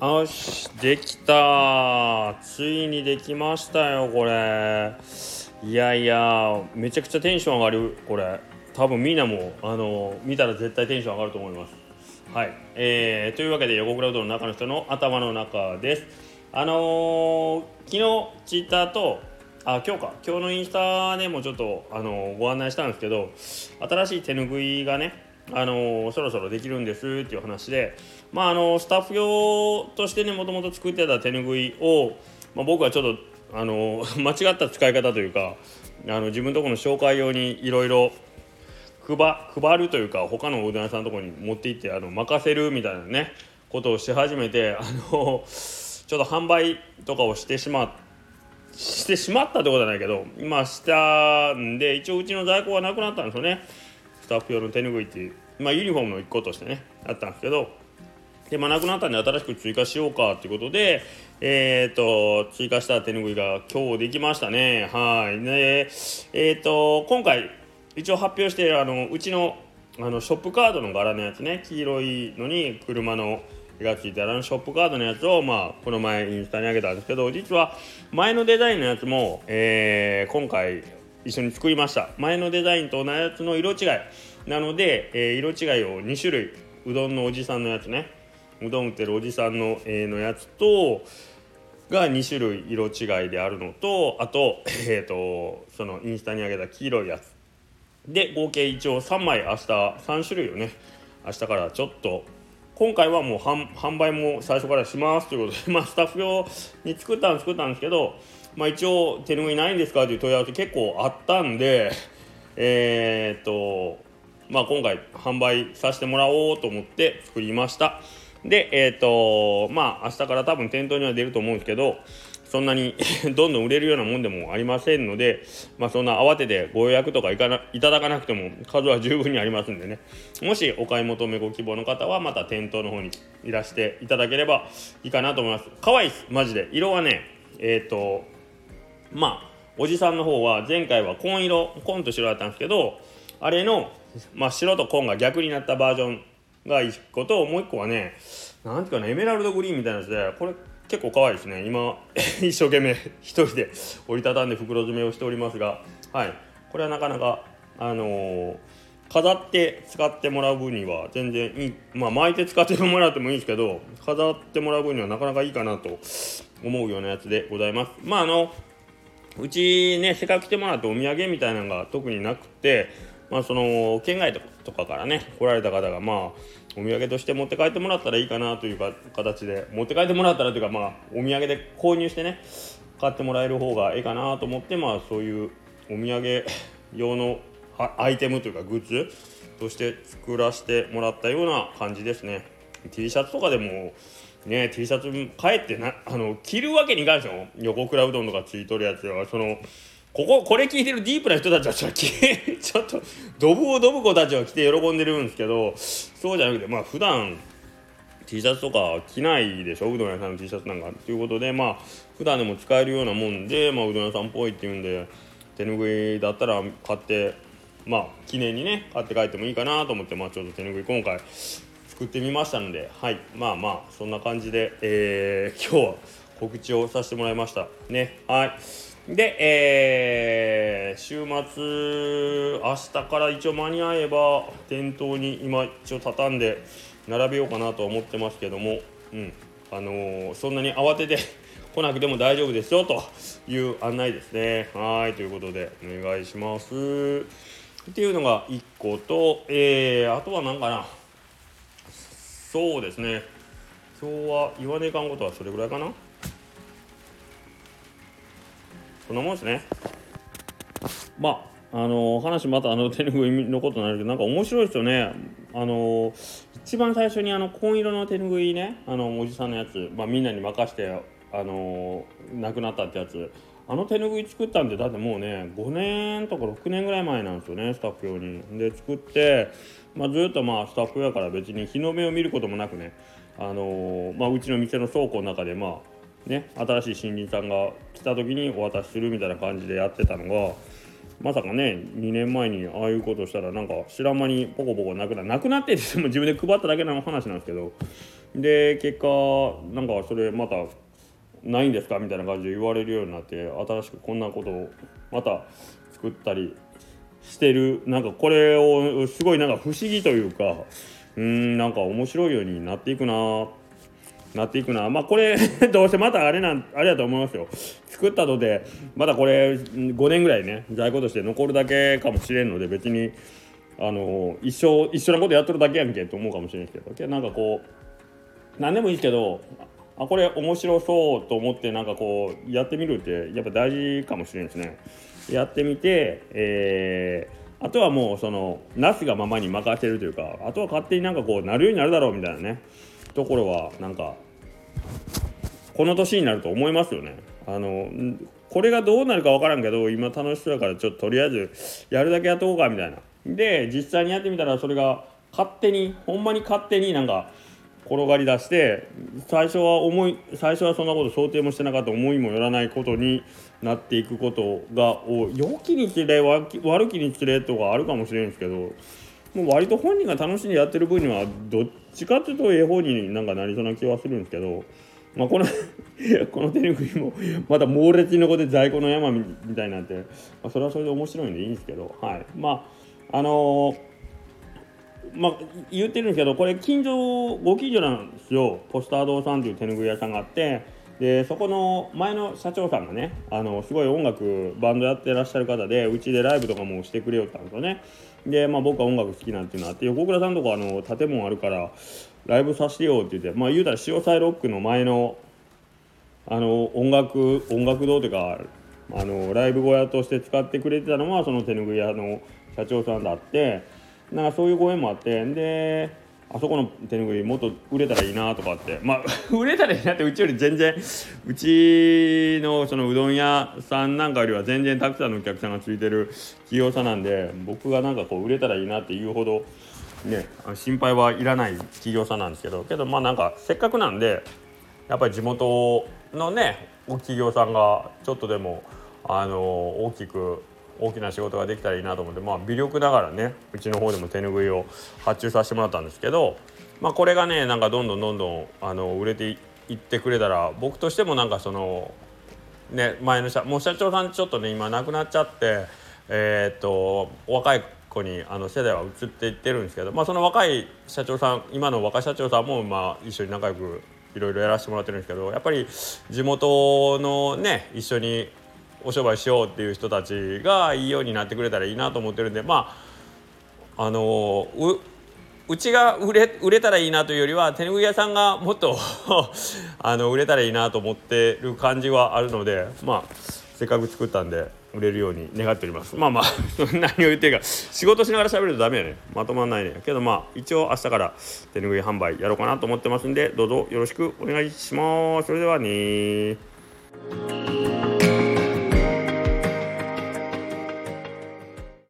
よしできたついにできましたよこれいやいやめちゃくちゃテンション上がる。これ多分みんなもあの見たら絶対テンション上がると思います。はい。えー、というわけで横クラウドの中の人の頭の中です。あのー、昨日ツイッターとあ今日か。今日のインスタでもちょっと、あのー、ご案内したんですけど新しい手ぬぐいがねあのそろそろできるんですっていう話で、まあ、あのスタッフ用としてねもともと作ってた手ぬぐいを、まあ、僕はちょっとあの 間違った使い方というかあの自分のところの紹介用にいろいろ配るというか他のおうどん屋さんのところに持って行ってあの任せるみたいなねことをし始めてあのちょっと販売とかをしてしましてしまったってことはないけど今したんで一応うちの在庫がなくなったんですよね。スタッフ用の手ぬぐいっていう、まあ、ユニフォームの一個としてねあったんですけどで、まあ、なくなったんで新しく追加しようかっていうことで、えーと、追加した手ぬぐいが今日できましたね。はい。でえーと、今回一応発表してあのうちのあのショップカードの柄のやつね黄色いのに車の絵がついてあるショップカードのやつを、まあ、この前インスタに上げたんですけど実は前のデザインのやつも、えー、今回一緒に作りました。前のデザインと同じやつの色違い。なので、えー、色違いを2種類。うどんのおじさんのやつね。うどん売ってるおじさんの,、えー、のやつとが2種類色違いであるのとあと,、えーと、そのインスタに上げた黄色いやつ。で合計一応3枚。明日3種類をね。明日からちょっと今回はもう販売も最初からしますということで、まあ、スタッフ用に作ったん作ったんですけどまあ、一応手拭いないんですかという問い合わせ結構あったんで えー、っとまあ今回販売させてもらおうと思って作りました。でえー、っとまあ明日から多分店頭には出ると思うんですけどそんなに どんどん売れるようなもんでもありませんので、まあ、そんな慌ててご予約とかいかないただかなくても数は十分にありますんでね。もしお買い求めご希望の方はまた店頭の方にいらしていただければいいかなと思います。可愛いです。マジで。色はねえっ、とまあおじさんの方は前回は紺色紺と白だったんですけどあれの、まあ、白と紺が逆になったバージョンが1個ともう1個はねなんていうかなエメラルドグリーンみたいなやつでこれ結構可愛いですね。今 一生懸命一人で折りたたんで袋詰めをしておりますがはい。これはなかなかあのー、飾って使ってもらう分には全然いい。まあ巻いて使ってもらってもいいですけど飾ってもらう分にはなかなかいいかなと思うようなやつでございます。まああのうちねせっかく来てもらってお土産みたいなのが特になくてまあその県外とかからね来られた方がまあお土産として持って帰ってもらったらいいかなというか形で。持って帰ってもらったらというかまあお土産で購入してね買ってもらえる方がいいかなと思ってまあそういうお土産用のアイテムというかグッズとして作らせてもらったような感じですね。T シャツとかでもね T シャツ帰ってなあの着るわけにいかんでしょ横倉うどんとかついとるやつは。そのこここれ聞いてるディープな人たちはちょっと ドブをドブ子たちは来て喜んでるんですけどそうじゃなくてまあ普段 T シャツとか着ないでしょ？うどん屋さんの T シャツなんかということでまあ普段でも使えるようなもんで、まあ、うどん屋さんっぽいっていうんで手ぬぐいだったら買ってまあ記念にね買って帰ってもいいかなと思ってまあちょっと手ぬぐい今回作ってみましたのではい。まあまあそんな感じで、えー、今日は告知をさせてもらいました。ね。はい。で、えー、週末明日から一応間に合えば店頭に今一応畳んで並べようかなと思ってますけどもうん。あのー、そんなに慌てて 来なくても大丈夫ですよという案内ですね。はいということでお願いします。っていうのが1個と、えー、あとは何かなそうですね。今日は言わねえかんことはそれぐらいかな。そんなもんですね。まああの話またあの手ぬぐいのことになるけどなんか面白いですよね。あの一番最初にあの紺色の手ぬぐいね。あのおじさんのやつ、まあ、みんなに任してあの亡くなったってやつ。あの手ぬぐい作ったんでだってもうね5年とか6年ぐらい前なんですよねスタッフ用に。で作ってまあ、ずっとまあスタッフやから別に日の目を見ることもなくね、あのー、まあ、うちの店の倉庫の中でまあね新しい新人さんが来た時にお渡しするみたいな感じでやってたのがまさかね2年前にああいうことしたらなんか知らん間にポコポコなくななくなってっても 自分で配っただけの話なんですけど。で結果なんかそれまたないんですかみたいな感じで言われるようになって新しくこんなことをまた作ったりしてる。なんかこれをすごいなんか不思議というかうんなんか面白いようになっていくな。なっていくな。まあこれ どうせまたあれなんあれだと思いますよ。作ったとでまだこれ5年ぐらいね在庫として残るだけかもしれんので別にあの一生一緒なことやっとるだけやんけと思うかもしれんけど。なんかこう何でもいいけどあこれ面白そうと思ってなんかこうやってみるってやっぱ大事かもしれんですね。やってみて、えー、あとはもうそのなすがままに任せるというかあとは勝手になんかこうなるようになるだろうみたいなね。ところはなんかこの年になると思いますよね。あのこれがどうなるか分からんけど今楽しそうだからちょっととりあえずやるだけやっとこうかみたいな。で実際にやってみたらそれが勝手にほんまに勝手になんか転がり出して最初は思い最初はそんなこと想定もしてなかった思いもよらないことになっていくことが良きにつれ悪きにつれとかあるかもしれんですけどもう割と本人が楽しんでやってる分にはどっちかっていうとええ方になんかなりそうな気はするんですけど。まあ、この この手ぬぐいもまた猛烈に残って在庫の山みたいなって、まあ、それはそれで面白いんでいいんですけど、はい、まああのーまあ、言ってるんですけどこれ近所ご近所なんですよポスター堂さんっていう手ぬぐい屋さんがあってでそこの前の社長さんがねあのすごい音楽バンドやってらっしゃる方でうちでライブとかもしてくれよったんですよね。で、まあ、僕は音楽好きなんていうのあって横倉さんとこあの建物あるからライブさせてよって言ってまあ言うたら潮騒ロックの前のあの音楽音楽堂というかあのライブ小屋として使ってくれてたのはその手ぬぐい屋の社長さんだってなんかそういうご縁もあってであそこの手ぬぐいもっと売れたらいいなとかって。まあ 売れたらいいなってうちより全然。うちのそのうどん屋さんなんかよりは全然たくさんのお客さんがついてる企業さなんで僕がなんかこう売れたらいいなっていうほどね心配はいらない企業さんなんですけど。けどまあなんかせっかくなんでやっぱり地元のね企業さんがちょっとでもあの大きく大きな仕事ができたらいいなと思ってまあ微力ながらねうちの方でも手ぬぐいを発注させてもらったんですけど、まあ、これがねなんかどんどんどんどんあの売れていってくれたら僕としてもなんかそのね前の社もう社長さんちょっとね今亡くなっちゃってえー、っと若い子にあの世代は移っていってるんですけど、まあ、その若い社長さん今の若い社長さんもまあ一緒に仲良くいろいろやらせてもらってるんですけどやっぱり地元のね一緒にお商売しようっていう人たちがいいようになってくれたらいいなと思ってるんでまああのううちが売れ売れたらいいなというよりは手拭い屋さんがもっと あの売れたらいいなと思ってる感じはあるのでまあせっかく作ったんで売れるように願っております。まあまあ 何を言ってるか仕事しながら喋るとダメやねまとまんないねけどまあ一応明日から手拭い販売やろうかなと思ってますんでどうぞよろしくお願いします。それではね